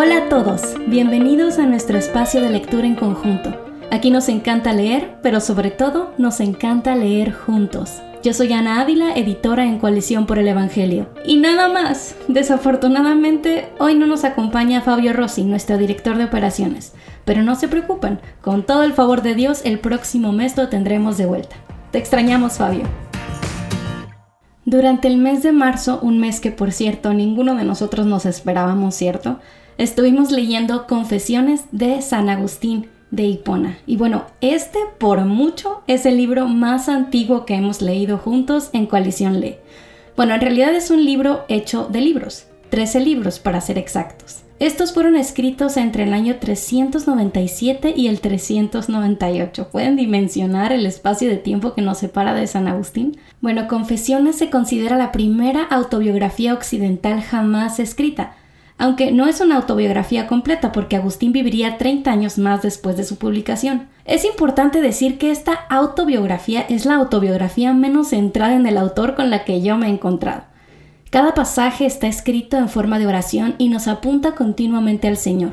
Hola a todos, bienvenidos a nuestro espacio de lectura en conjunto. Aquí nos encanta leer, pero sobre todo nos encanta leer juntos. Yo soy Ana Ávila, editora en Coalición por el Evangelio. Y nada más, desafortunadamente hoy no nos acompaña Fabio Rossi, nuestro director de operaciones. Pero no se preocupen, con todo el favor de Dios el próximo mes lo tendremos de vuelta. Te extrañamos Fabio. Durante el mes de marzo, un mes que por cierto ninguno de nosotros nos esperábamos, ¿cierto? Estuvimos leyendo Confesiones de San Agustín de Hipona. Y bueno, este por mucho es el libro más antiguo que hemos leído juntos en Coalición Lee. Bueno, en realidad es un libro hecho de libros, 13 libros para ser exactos. Estos fueron escritos entre el año 397 y el 398. ¿Pueden dimensionar el espacio de tiempo que nos separa de San Agustín? Bueno, Confesiones se considera la primera autobiografía occidental jamás escrita, aunque no es una autobiografía completa porque Agustín viviría 30 años más después de su publicación. Es importante decir que esta autobiografía es la autobiografía menos centrada en el autor con la que yo me he encontrado. Cada pasaje está escrito en forma de oración y nos apunta continuamente al Señor.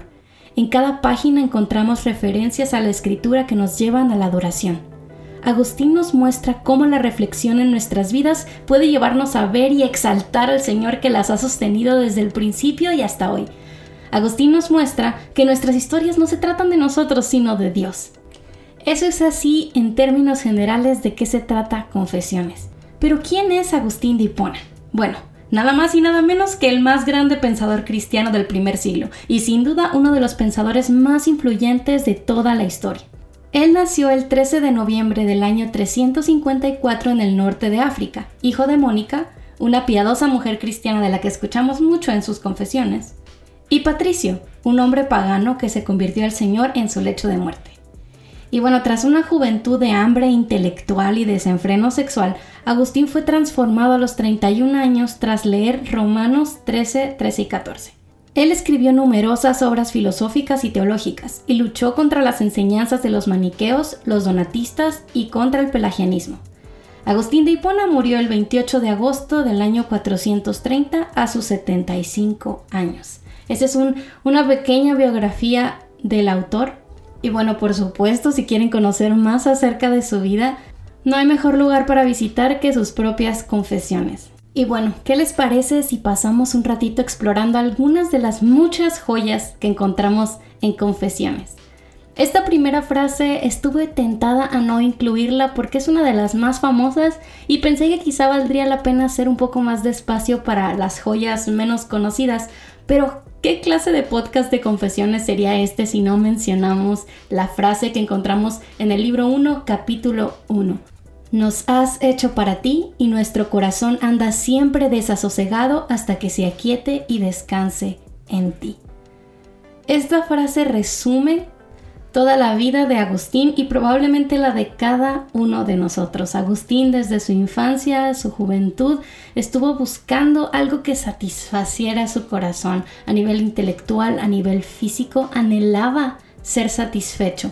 En cada página encontramos referencias a la escritura que nos llevan a la adoración. Agustín nos muestra cómo la reflexión en nuestras vidas puede llevarnos a ver y exaltar al Señor que las ha sostenido desde el principio y hasta hoy. Agustín nos muestra que nuestras historias no se tratan de nosotros, sino de Dios. Eso es así en términos generales de qué se trata Confesiones. Pero ¿quién es Agustín de Hipona? Bueno, nada más y nada menos que el más grande pensador cristiano del primer siglo, y sin duda uno de los pensadores más influyentes de toda la historia. Él nació el 13 de noviembre del año 354 en el norte de África, hijo de Mónica, una piadosa mujer cristiana de la que escuchamos mucho en sus confesiones, y Patricio, un hombre pagano que se convirtió al Señor en su lecho de muerte. Y bueno, tras una juventud de hambre intelectual y desenfreno sexual, Agustín fue transformado a los 31 años tras leer Romanos 13, 13 y 14. Él escribió numerosas obras filosóficas y teológicas y luchó contra las enseñanzas de los maniqueos, los donatistas y contra el pelagianismo. Agustín de Hipona murió el 28 de agosto del año 430 a sus 75 años. Esa es una pequeña biografía del autor y bueno, por supuesto, si quieren conocer más acerca de su vida, no hay mejor lugar para visitar que sus propias confesiones. Y bueno, ¿qué les parece si pasamos un ratito explorando algunas de las muchas joyas que encontramos en confesiones? Esta primera frase estuve tentada a no incluirla porque es una de las más famosas y pensé que quizá valdría la pena hacer un poco más de espacio para las joyas menos conocidas, pero ¿Qué clase de podcast de confesiones sería este si no mencionamos la frase que encontramos en el libro 1, capítulo 1? Nos has hecho para ti y nuestro corazón anda siempre desasosegado hasta que se aquiete y descanse en ti. Esta frase resume toda la vida de Agustín y probablemente la de cada uno de nosotros. Agustín desde su infancia, su juventud, estuvo buscando algo que satisfaciera su corazón a nivel intelectual, a nivel físico, anhelaba ser satisfecho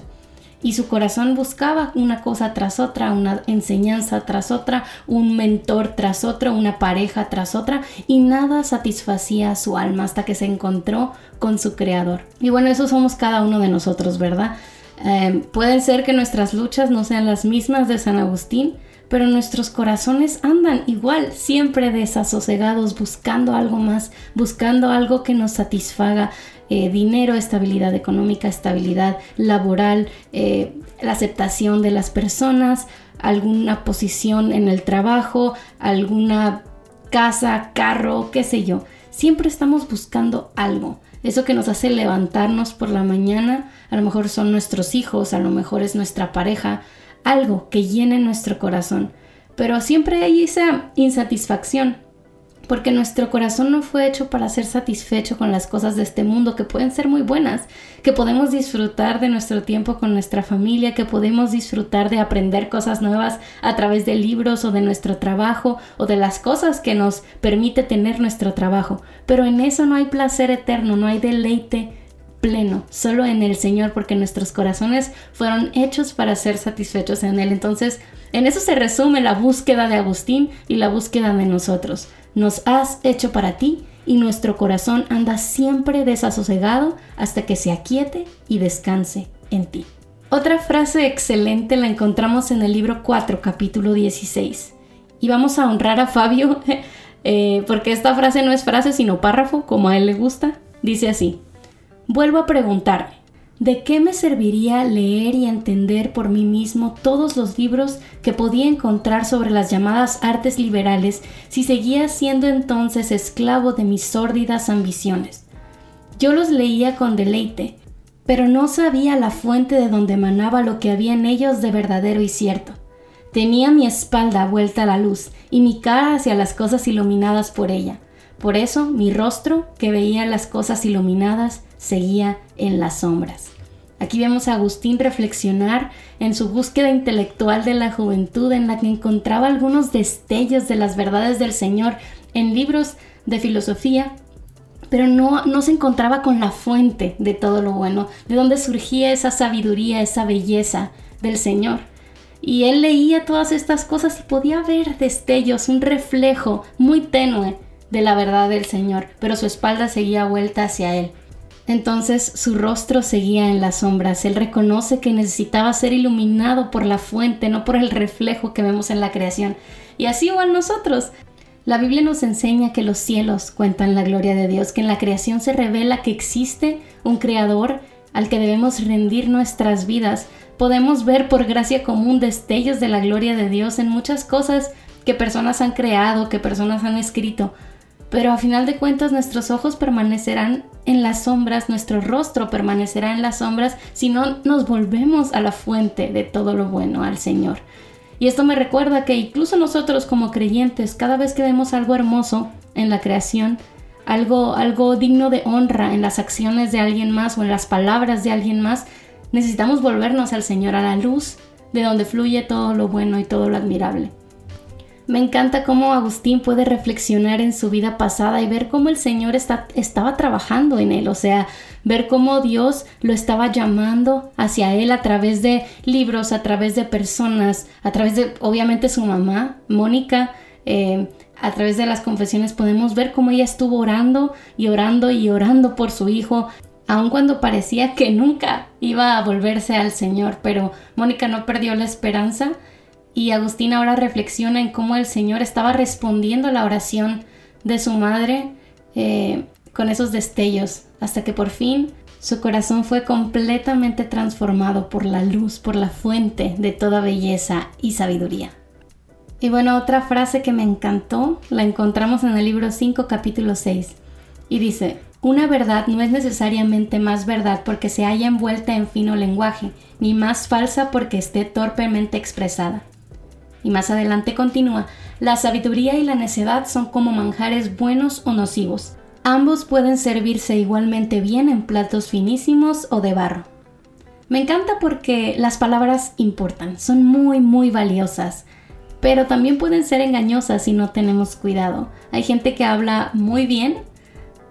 y su corazón buscaba una cosa tras otra, una enseñanza tras otra, un mentor tras otro, una pareja tras otra y nada satisfacía su alma hasta que se encontró con su creador. Y bueno, eso somos cada uno de nosotros, ¿verdad? Eh, puede ser que nuestras luchas no sean las mismas de San Agustín, pero nuestros corazones andan igual, siempre desasosegados, buscando algo más, buscando algo que nos satisfaga, eh, dinero, estabilidad económica, estabilidad laboral, eh, la aceptación de las personas, alguna posición en el trabajo, alguna casa, carro, qué sé yo. Siempre estamos buscando algo. Eso que nos hace levantarnos por la mañana, a lo mejor son nuestros hijos, a lo mejor es nuestra pareja, algo que llene nuestro corazón. Pero siempre hay esa insatisfacción porque nuestro corazón no fue hecho para ser satisfecho con las cosas de este mundo que pueden ser muy buenas, que podemos disfrutar de nuestro tiempo con nuestra familia, que podemos disfrutar de aprender cosas nuevas a través de libros o de nuestro trabajo o de las cosas que nos permite tener nuestro trabajo. Pero en eso no hay placer eterno, no hay deleite pleno, solo en el Señor, porque nuestros corazones fueron hechos para ser satisfechos en Él. Entonces, en eso se resume la búsqueda de Agustín y la búsqueda de nosotros nos has hecho para ti y nuestro corazón anda siempre desasosegado hasta que se aquiete y descanse en ti. Otra frase excelente la encontramos en el libro 4, capítulo 16. Y vamos a honrar a Fabio eh, porque esta frase no es frase sino párrafo, como a él le gusta. Dice así, vuelvo a preguntarme, ¿de qué me serviría leer y entender por mí mismo todos los libros que podía encontrar sobre las llamadas artes liberales si seguía siendo entonces esclavo de mis sórdidas ambiciones? Yo los leía con deleite, pero no sabía la fuente de donde emanaba lo que había en ellos de verdadero y cierto. Tenía mi espalda vuelta a la luz y mi cara hacia las cosas iluminadas por ella. Por eso mi rostro, que veía las cosas iluminadas, seguía en las sombras. Aquí vemos a Agustín reflexionar en su búsqueda intelectual de la juventud en la que encontraba algunos destellos de las verdades del Señor en libros de filosofía, pero no, no se encontraba con la fuente de todo lo bueno, de donde surgía esa sabiduría, esa belleza del Señor. Y él leía todas estas cosas y podía ver destellos, un reflejo muy tenue de la verdad del Señor, pero su espalda seguía vuelta hacia él. Entonces su rostro seguía en las sombras. Él reconoce que necesitaba ser iluminado por la fuente, no por el reflejo que vemos en la creación. Y así igual nosotros. La Biblia nos enseña que los cielos cuentan la gloria de Dios, que en la creación se revela que existe un creador al que debemos rendir nuestras vidas, podemos ver por gracia común destellos de la gloria de Dios en muchas cosas que personas han creado, que personas han escrito. Pero a final de cuentas nuestros ojos permanecerán en las sombras, nuestro rostro permanecerá en las sombras si no nos volvemos a la fuente de todo lo bueno, al Señor. Y esto me recuerda que incluso nosotros como creyentes, cada vez que vemos algo hermoso en la creación, algo, algo digno de honra en las acciones de alguien más o en las palabras de alguien más, necesitamos volvernos al Señor, a la luz de donde fluye todo lo bueno y todo lo admirable. Me encanta cómo Agustín puede reflexionar en su vida pasada y ver cómo el Señor está, estaba trabajando en él, o sea, ver cómo Dios lo estaba llamando hacia él a través de libros, a través de personas, a través de, obviamente, su mamá, Mónica, eh, a través de las confesiones podemos ver cómo ella estuvo orando y orando y orando por su hijo, aun cuando parecía que nunca iba a volverse al Señor, pero Mónica no perdió la esperanza y Agustín ahora reflexiona en cómo el Señor estaba respondiendo a la oración de su madre eh, con esos destellos, hasta que por fin su corazón fue completamente transformado por la luz, por la fuente de toda belleza y sabiduría. Y bueno, otra frase que me encantó la encontramos en el libro 5, capítulo 6, y dice, una verdad no es necesariamente más verdad porque se haya envuelta en fino lenguaje, ni más falsa porque esté torpemente expresada. Y más adelante continúa, la sabiduría y la necedad son como manjares buenos o nocivos. Ambos pueden servirse igualmente bien en platos finísimos o de barro. Me encanta porque las palabras importan, son muy muy valiosas, pero también pueden ser engañosas si no tenemos cuidado. Hay gente que habla muy bien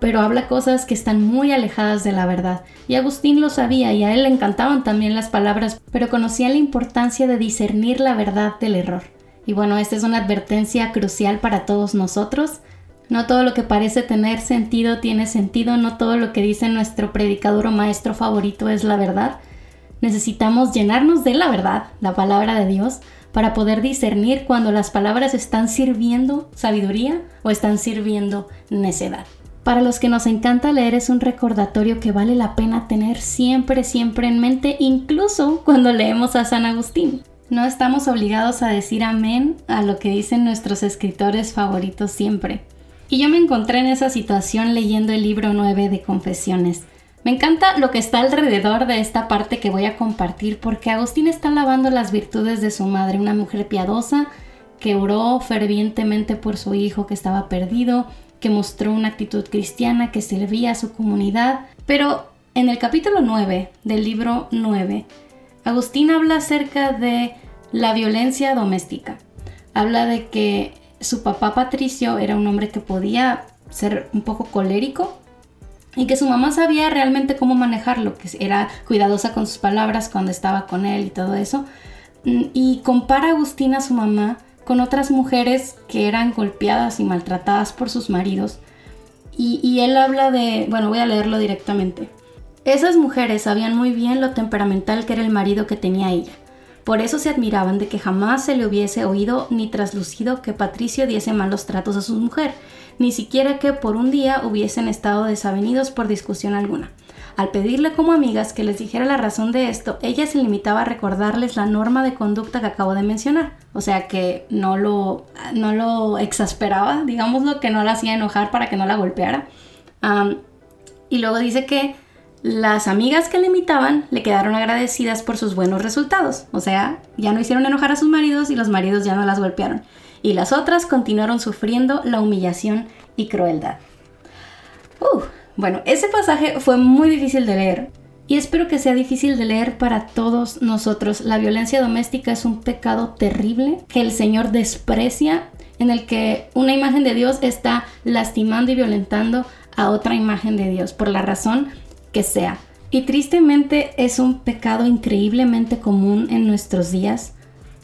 pero habla cosas que están muy alejadas de la verdad. Y Agustín lo sabía y a él le encantaban también las palabras, pero conocía la importancia de discernir la verdad del error. Y bueno, esta es una advertencia crucial para todos nosotros. No todo lo que parece tener sentido tiene sentido, no todo lo que dice nuestro predicador o maestro favorito es la verdad. Necesitamos llenarnos de la verdad, la palabra de Dios, para poder discernir cuando las palabras están sirviendo sabiduría o están sirviendo necedad. Para los que nos encanta leer es un recordatorio que vale la pena tener siempre, siempre en mente, incluso cuando leemos a San Agustín. No estamos obligados a decir amén a lo que dicen nuestros escritores favoritos siempre. Y yo me encontré en esa situación leyendo el libro 9 de Confesiones. Me encanta lo que está alrededor de esta parte que voy a compartir porque Agustín está alabando las virtudes de su madre, una mujer piadosa que oró fervientemente por su hijo que estaba perdido, que mostró una actitud cristiana, que servía a su comunidad. Pero en el capítulo 9 del libro 9, Agustín habla acerca de la violencia doméstica. Habla de que su papá Patricio era un hombre que podía ser un poco colérico y que su mamá sabía realmente cómo manejarlo, que era cuidadosa con sus palabras cuando estaba con él y todo eso. Y compara a Agustín a su mamá con otras mujeres que eran golpeadas y maltratadas por sus maridos. Y, él habla de, bueno, voy a leerlo directamente. Esas mujeres sabían muy bien lo temperamental que era el marido que tenía ella. Por eso se admiraban de que jamás se le hubiese oído ni traslucido que Patricio diese malos tratos a su mujer, ni siquiera que por un día hubiesen estado desavenidos por discusión alguna. Al pedirle como amigas que les dijera la razón de esto, ella se limitaba a recordarles la norma de conducta que acabo de mencionar. O sea que no lo, no lo exasperaba, digámoslo, que no la hacía enojar para que no la golpeara. y luego dice que las amigas que le imitaban le quedaron agradecidas por sus buenos resultados, o sea, ya no hicieron enojar a sus maridos y los maridos ya no las golpearon, y las otras continuaron sufriendo la humillación y crueldad. Uh, bueno, ese pasaje fue muy difícil de leer, y espero que sea difícil de leer para todos nosotros. La violencia doméstica es un pecado terrible que el Señor desprecia, en el que una imagen de Dios está lastimando y violentando a otra imagen de Dios, por la razón que sea. Y tristemente es un pecado increíblemente común en nuestros días.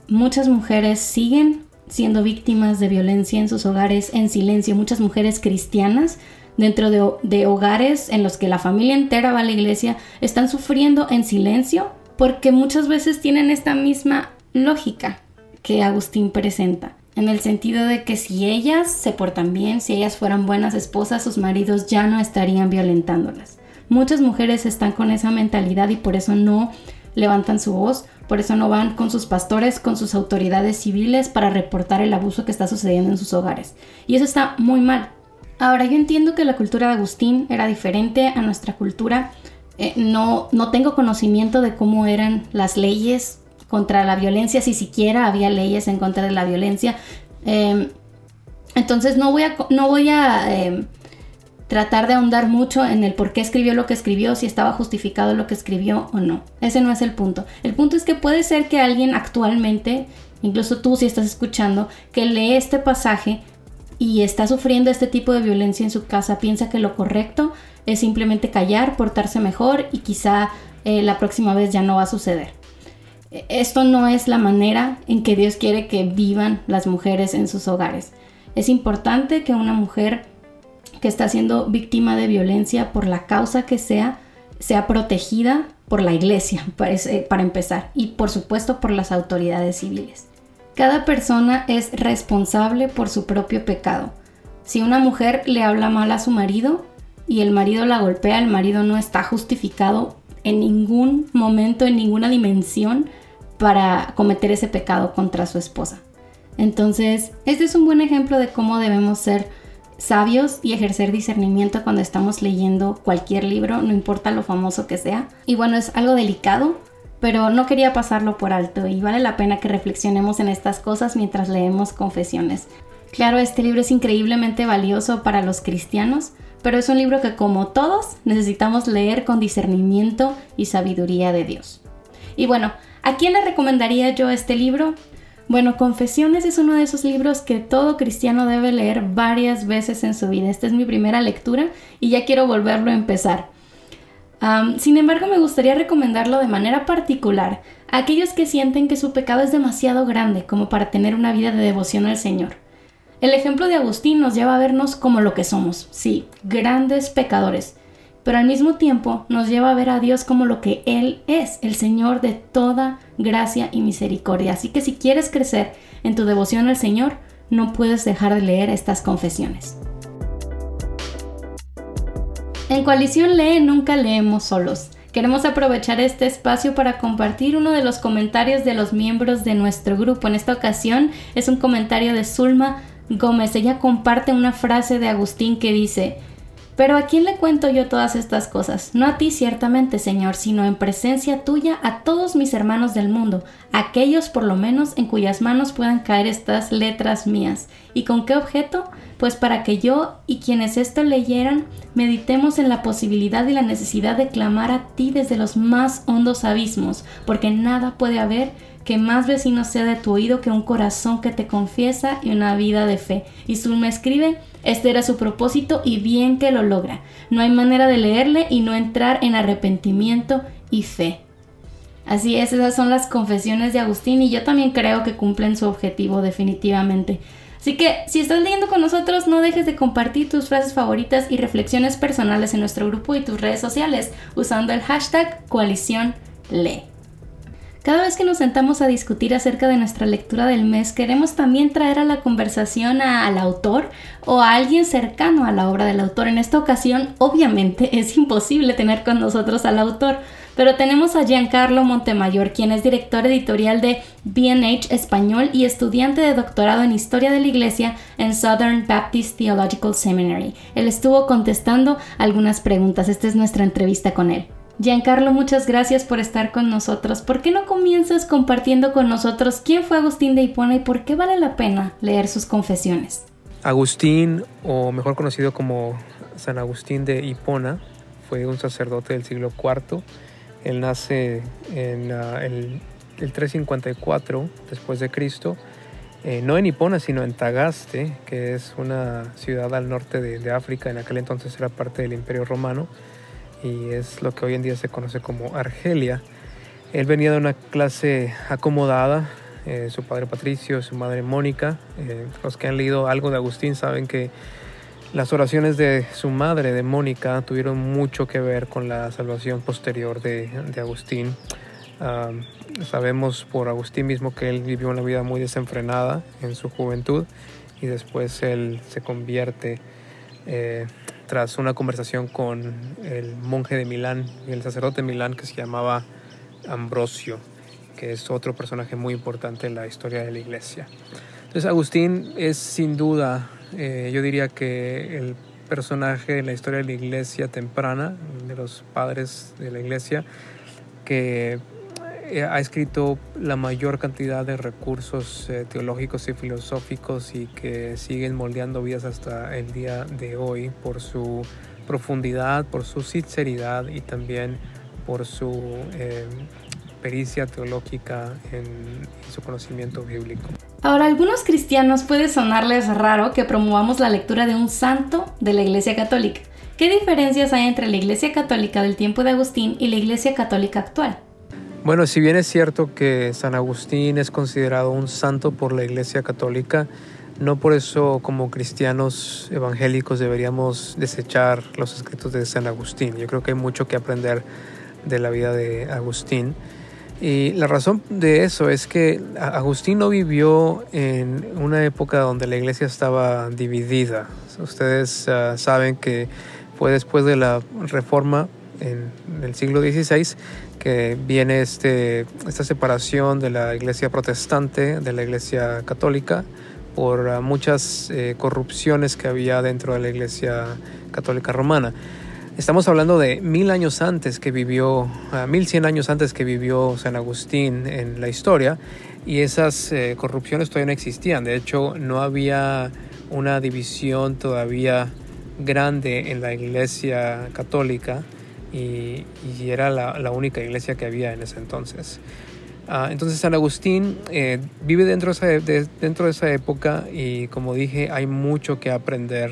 Muchas mujeres siguen siendo víctimas de violencia en sus hogares en silencio. Muchas mujeres cristianas dentro de, hogares en los que la familia entera va a la iglesia están sufriendo en silencio porque muchas veces tienen esta misma lógica que Agustín presenta. En el sentido de que si ellas se portan bien, si ellas fueran buenas esposas, sus maridos ya no estarían violentándolas. Muchas mujeres están con esa mentalidad y por eso no levantan su voz, por eso no van con sus pastores, con sus autoridades civiles para reportar el abuso que está sucediendo en sus hogares. Y eso está muy mal. Ahora, yo entiendo que la cultura de Agustín era diferente a nuestra cultura. Eh, no, no tengo conocimiento de cómo eran las leyes contra la violencia, si siquiera había leyes en contra de la violencia. Em, entonces no voy a, no voy a em, tratar de ahondar mucho en el por qué escribió lo que escribió, si estaba justificado lo que escribió o no. Ese no es el punto. El punto es que puede ser que alguien actualmente, incluso tú si estás escuchando, que lee este pasaje y está sufriendo este tipo de violencia en su casa, piensa que lo correcto es simplemente callar, portarse mejor y quizá eh, la próxima vez ya no va a suceder. Esto no es la manera en que Dios quiere que vivan las mujeres en sus hogares. Es importante que una mujer que está siendo víctima de violencia por la causa que sea, sea protegida por la iglesia, para empezar, y por supuesto por las autoridades civiles. Cada persona es responsable por su propio pecado. Si una mujer le habla mal a su marido y el marido la golpea, el marido no está justificado en ningún momento, en ninguna dimensión para cometer ese pecado contra su esposa. Entonces, este es un buen ejemplo de cómo debemos ser sabios y ejercer discernimiento cuando estamos leyendo cualquier libro, no importa lo famoso que sea. Y bueno, es algo delicado, pero no quería pasarlo por alto y vale la pena que reflexionemos en estas cosas mientras leemos confesiones. Claro, este libro es increíblemente valioso para los cristianos, pero es un libro que como todos necesitamos leer con discernimiento y sabiduría de Dios. Y bueno, ¿a quién le recomendaría yo este libro? Bueno, Confesiones es uno de esos libros que todo cristiano debe leer varias veces en su vida. Esta es mi primera lectura y ya quiero volverlo a empezar. Sin embargo, me gustaría recomendarlo de manera particular a aquellos que sienten que su pecado es demasiado grande como para tener una vida de devoción al Señor. El ejemplo de Agustín nos lleva a vernos como lo que somos, sí, grandes pecadores, pero al mismo tiempo nos lleva a ver a Dios como lo que Él es, el Señor de toda gracia y misericordia. Así que si quieres crecer en tu devoción al Señor, no puedes dejar de leer estas confesiones. En Coalición Lee nunca leemos solos. Queremos aprovechar este espacio para compartir uno de los comentarios de los miembros de nuestro grupo. En esta ocasión es un comentario de Zulma Gómez. Ella comparte una frase de Agustín que dice, pero ¿a quién le cuento yo todas estas cosas? No a ti ciertamente, Señor, sino en presencia tuya a todos mis hermanos del mundo, aquellos por lo menos en cuyas manos puedan caer estas letras mías. ¿Y con qué objeto? Pues para que yo y quienes esto leyeran meditemos en la posibilidad y la necesidad de clamar a ti desde los más hondos abismos, porque nada puede haber que más vecino sea de tu oído que un corazón que te confiesa y una vida de fe. Y me escribe, este era su propósito y bien que lo logra. No hay manera de leerle y no entrar en arrepentimiento y fe. Así es, esas son las confesiones de Agustín y yo también creo que cumplen su objetivo definitivamente. Así que si estás leyendo con nosotros, no dejes de compartir tus frases favoritas y reflexiones personales en nuestro grupo y tus redes sociales usando el hashtag coalición lee. Cada vez que nos sentamos a discutir acerca de nuestra lectura del mes, queremos también traer a la conversación al autor o a alguien cercano a la obra del autor. En esta ocasión, obviamente, es imposible tener con nosotros al autor, pero tenemos a Giancarlo Montemayor, quien es director editorial de BNH Español y estudiante de doctorado en Historia de la Iglesia en Southern Baptist Theological Seminary. Él estuvo contestando algunas preguntas. Esta es nuestra entrevista con él. Giancarlo, muchas gracias por estar con nosotros. ¿Por qué no comienzas compartiendo con nosotros quién fue Agustín de Hipona y por qué vale la pena leer sus confesiones? Agustín, o mejor conocido como San Agustín de Hipona, fue un sacerdote del siglo IV. Él nace en ah, el, 354 después de Cristo, eh, no en Hipona, sino en Tagaste, que es una ciudad al norte de África, en aquel entonces era parte del Imperio Romano y es lo que hoy en día se conoce como Argelia. Él venía de una clase acomodada, eh, su padre Patricio, su madre Mónica. Eh, los que han leído algo de Agustín saben que las oraciones de su madre, de Mónica, tuvieron mucho que ver con la salvación posterior de, Agustín. sabemos por Agustín mismo que él vivió una vida muy desenfrenada en su juventud y después él se convierte eh, tras una conversación con el monje de Milán y el sacerdote de Milán que se llamaba Ambrosio, que es otro personaje muy importante en la historia de la iglesia. Entonces Agustín es sin duda, eh, yo diría que el personaje en la historia de la iglesia temprana, de los padres de la iglesia, que ha escrito la mayor cantidad de recursos eh, teológicos y filosóficos y que siguen moldeando vidas hasta el día de hoy por su profundidad, por su sinceridad y también por su eh, pericia teológica en, en su conocimiento bíblico. Ahora, a algunos cristianos puede sonarles raro que promovamos la lectura de un santo de la Iglesia Católica. ¿Qué diferencias hay entre la Iglesia Católica del tiempo de Agustín y la Iglesia Católica actual? Bueno, si bien es cierto que San Agustín es considerado un santo por la Iglesia Católica, no por eso como cristianos evangélicos deberíamos desechar los escritos de San Agustín. Yo creo que hay mucho que aprender de la vida de Agustín. Y la razón de eso es que Agustín no vivió en una época donde la iglesia estaba dividida. Ustedes ah, saben que fue después de la reforma en el siglo XVI que viene este, esta separación de la iglesia protestante de la iglesia católica por ah, muchas eh, corrupciones que había dentro de la iglesia católica romana. Estamos hablando de mil años antes que vivió, ah, mil cien años antes que vivió San Agustín en la historia y esas eh, corrupciones todavía no existían. De hecho, no había una división todavía grande en la iglesia católica y, era la, única iglesia que había en ese entonces. Ah, entonces San Agustín eh, vive dentro de, esa, dentro de esa época y como dije hay mucho que aprender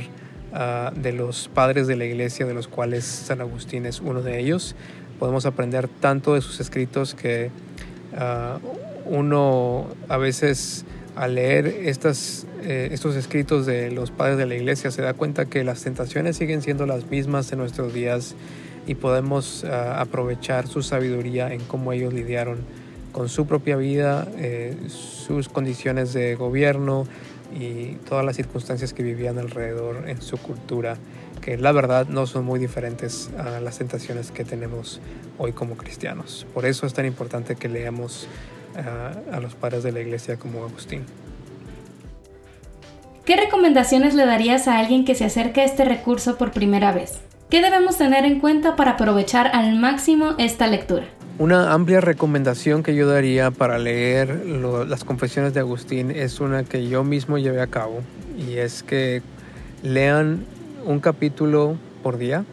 ah, de los padres de la iglesia de los cuales San Agustín es uno de ellos. Podemos aprender tanto de sus escritos que ah, uno a veces al leer estas, eh, estos escritos de los padres de la iglesia se da cuenta que las tentaciones siguen siendo las mismas en nuestros días y podemos ah, aprovechar su sabiduría en cómo ellos lidiaron con su propia vida, eh, sus condiciones de gobierno y todas las circunstancias que vivían alrededor en su cultura, que la verdad no son muy diferentes a las tentaciones que tenemos hoy como cristianos. Por eso es tan importante que leamos ah, a los padres de la iglesia como Agustín. ¿Qué recomendaciones le darías a alguien que se acerca a este recurso por primera vez? ¿Qué debemos tener en cuenta para aprovechar al máximo esta lectura? Una amplia recomendación que yo daría para leer las confesiones de Agustín es una que yo mismo llevé a cabo y es que lean un capítulo por día.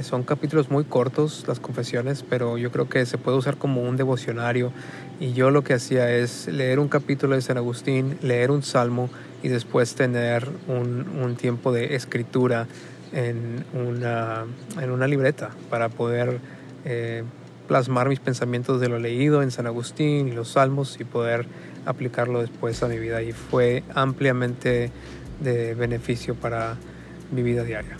Son capítulos muy cortos las confesiones, pero yo creo que se puede usar como un devocionario. Y yo lo que hacía es leer un capítulo de San Agustín, leer un salmo y después tener un, un tiempo de escritura en una, en una libreta para poder eh, plasmar mis pensamientos de lo leído en San Agustín y los salmos y poder aplicarlo después a mi vida y fue ampliamente de beneficio para mi vida diaria.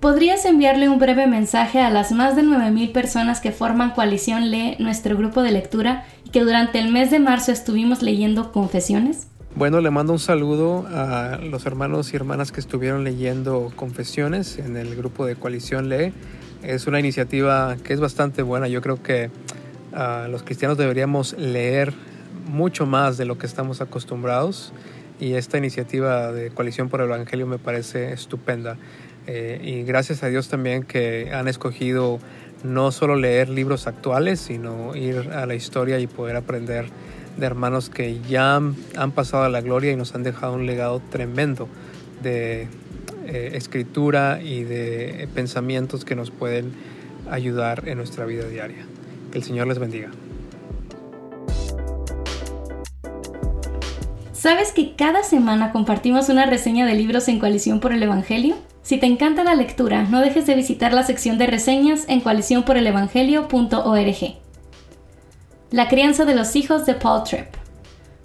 ¿Podrías enviarle un breve mensaje a las más de 9.000 personas que forman Coalición Lee, nuestro grupo de lectura, y que durante el mes de marzo estuvimos leyendo Confesiones? Bueno, le mando un saludo a los hermanos y hermanas que estuvieron leyendo Confesiones en el grupo de Coalición Lee. Es una iniciativa que es bastante buena. Yo creo que uh, los cristianos deberíamos leer mucho más de lo que estamos acostumbrados y esta iniciativa de Coalición por el Evangelio me parece estupenda. Eh, y gracias a Dios también que han escogido no solo leer libros actuales, sino ir a la historia y poder aprender de hermanos que ya han, pasado a la gloria y nos han dejado un legado tremendo de eh, escritura y de pensamientos que nos pueden ayudar en nuestra vida diaria. Que el Señor les bendiga. ¿Sabes que cada semana compartimos una reseña de libros en Coalición por el Evangelio? Si te encanta la lectura, no dejes de visitar la sección de reseñas en coaliciónporelevangelio.org. La crianza de los hijos de Paul Tripp.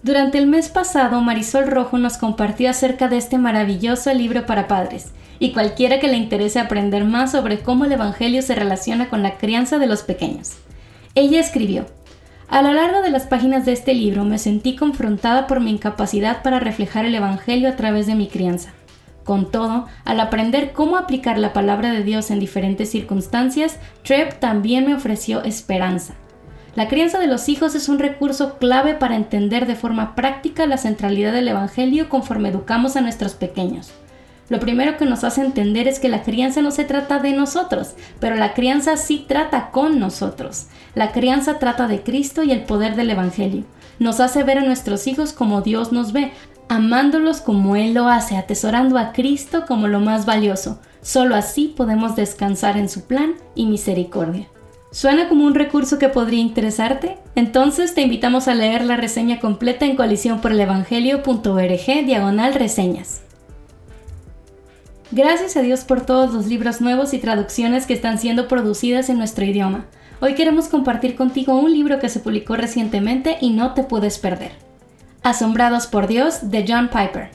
Durante el mes pasado, Marisol Rojo nos compartió acerca de este maravilloso libro para padres, y cualquiera que le interese aprender más sobre cómo el Evangelio se relaciona con la crianza de los pequeños. Ella escribió, a lo largo de las páginas de este libro me sentí confrontada por mi incapacidad para reflejar el Evangelio a través de mi crianza. Con todo, al aprender cómo aplicar la palabra de Dios en diferentes circunstancias, Treb también me ofreció esperanza. La crianza de los hijos es un recurso clave para entender de forma práctica la centralidad del Evangelio conforme educamos a nuestros pequeños. Lo primero que nos hace entender es que la crianza no se trata de nosotros, pero la crianza sí trata con nosotros. La crianza trata de Cristo y el poder del Evangelio. Nos hace ver a nuestros hijos como Dios nos ve, amándolos como Él lo hace, atesorando a Cristo como lo más valioso. Solo así podemos descansar en su plan y misericordia. ¿Suena como un recurso que podría interesarte? Entonces te invitamos a leer la reseña completa en coaliciónporelevangelio.org diagonal reseñas. Gracias a Dios por todos los libros nuevos y traducciones que están siendo producidas en nuestro idioma. Hoy queremos compartir contigo un libro que se publicó recientemente y no te puedes perder. Asombrados por Dios de John Piper.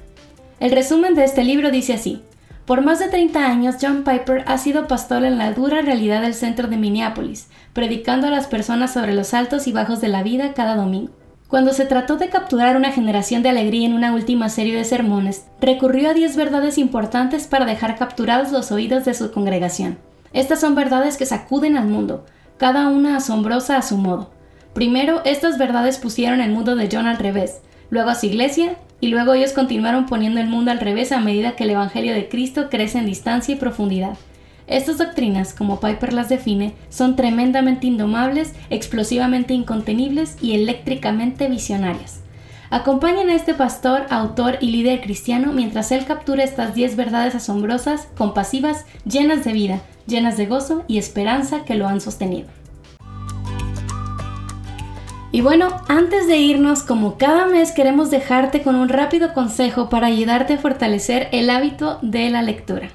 El resumen de este libro dice así. Por más de 30 años, John Piper ha sido pastor en la dura realidad del centro de Minneapolis, predicando a las personas sobre los altos y bajos de la vida cada domingo. Cuando se trató de capturar una generación de alegría en una última serie de sermones, recurrió a 10 verdades importantes para dejar capturados los oídos de su congregación. Estas son verdades que sacuden al mundo, cada una asombrosa a su modo. Primero, estas verdades pusieron el mundo de John al revés, luego a su iglesia, y luego ellos continuaron poniendo el mundo al revés a medida que el Evangelio de Cristo crece en distancia y profundidad. Estas doctrinas, como Piper las define, son tremendamente indomables, explosivamente incontenibles y eléctricamente visionarias. Acompañen a este pastor, autor y líder cristiano mientras él captura estas 10 verdades asombrosas, compasivas, llenas de vida, llenas de gozo y esperanza que lo han sostenido. Y bueno, antes de irnos, como cada mes queremos dejarte con un rápido consejo para ayudarte a fortalecer el hábito de la lectura.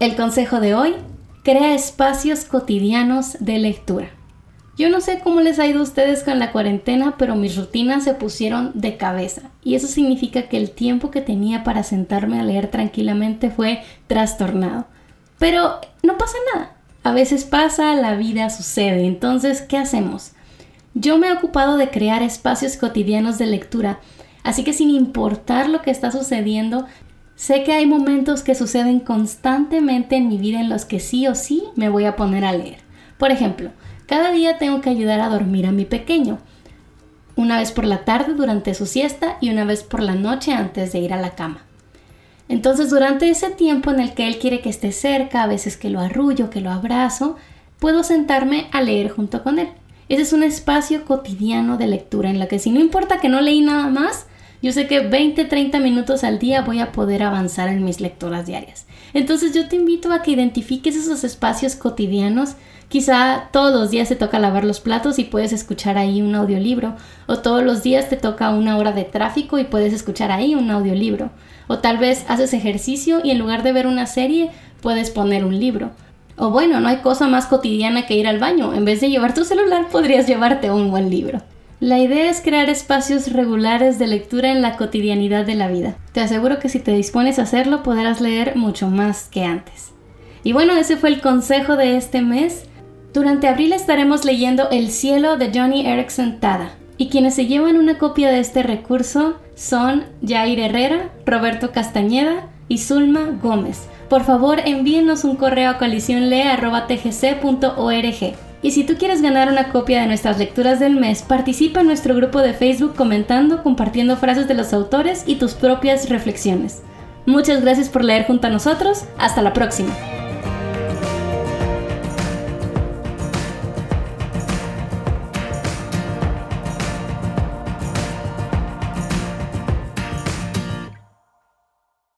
El consejo de hoy, crea espacios cotidianos de lectura. Yo no sé cómo les ha ido a ustedes con la cuarentena, pero mis rutinas se pusieron de cabeza. Y eso significa que el tiempo que tenía para sentarme a leer tranquilamente fue trastornado. Pero no pasa nada. A veces pasa, la vida sucede. Entonces, ¿qué hacemos? Yo me he ocupado de crear espacios cotidianos de lectura, así que sin importar lo que está sucediendo, Sé que hay momentos que suceden constantemente en mi vida en los que sí o sí me voy a poner a leer. Por ejemplo, cada día tengo que ayudar a dormir a mi pequeño. Una vez por la tarde durante su siesta y una vez por la noche antes de ir a la cama. Entonces durante ese tiempo en el que él quiere que esté cerca, a veces que lo arrullo, que lo abrazo, puedo sentarme a leer junto con él. Ese es un espacio cotidiano de lectura en la que si no importa que no leí nada más, yo sé que 20, 30 minutos al día voy a poder avanzar en mis lecturas diarias. Entonces yo te invito a que identifiques esos espacios cotidianos. Quizá todos los días te toca lavar los platos y puedes escuchar ahí un audiolibro. O todos los días te toca una hora de tráfico y puedes escuchar ahí un audiolibro. O tal vez haces ejercicio y en lugar de ver una serie puedes poner un libro. O bueno, no hay cosa más cotidiana que ir al baño. En vez de llevar tu celular podrías llevarte un buen libro. La idea es crear espacios regulares de lectura en la cotidianidad de la vida. Te aseguro que si te dispones a hacerlo podrás leer mucho más que antes. Y bueno, ese fue el consejo de este mes. Durante abril estaremos leyendo El cielo de Johnny Erickson Tada. Y quienes se llevan una copia de este recurso son Jair Herrera, Roberto Castañeda y Zulma Gómez. Por favor, envíenos un correo a coaliciónle.tgc.org. Y si tú quieres ganar una copia de nuestras lecturas del mes, participa en nuestro grupo de Facebook comentando, compartiendo frases de los autores y tus propias reflexiones. Muchas gracias por leer junto a nosotros. Hasta la próxima.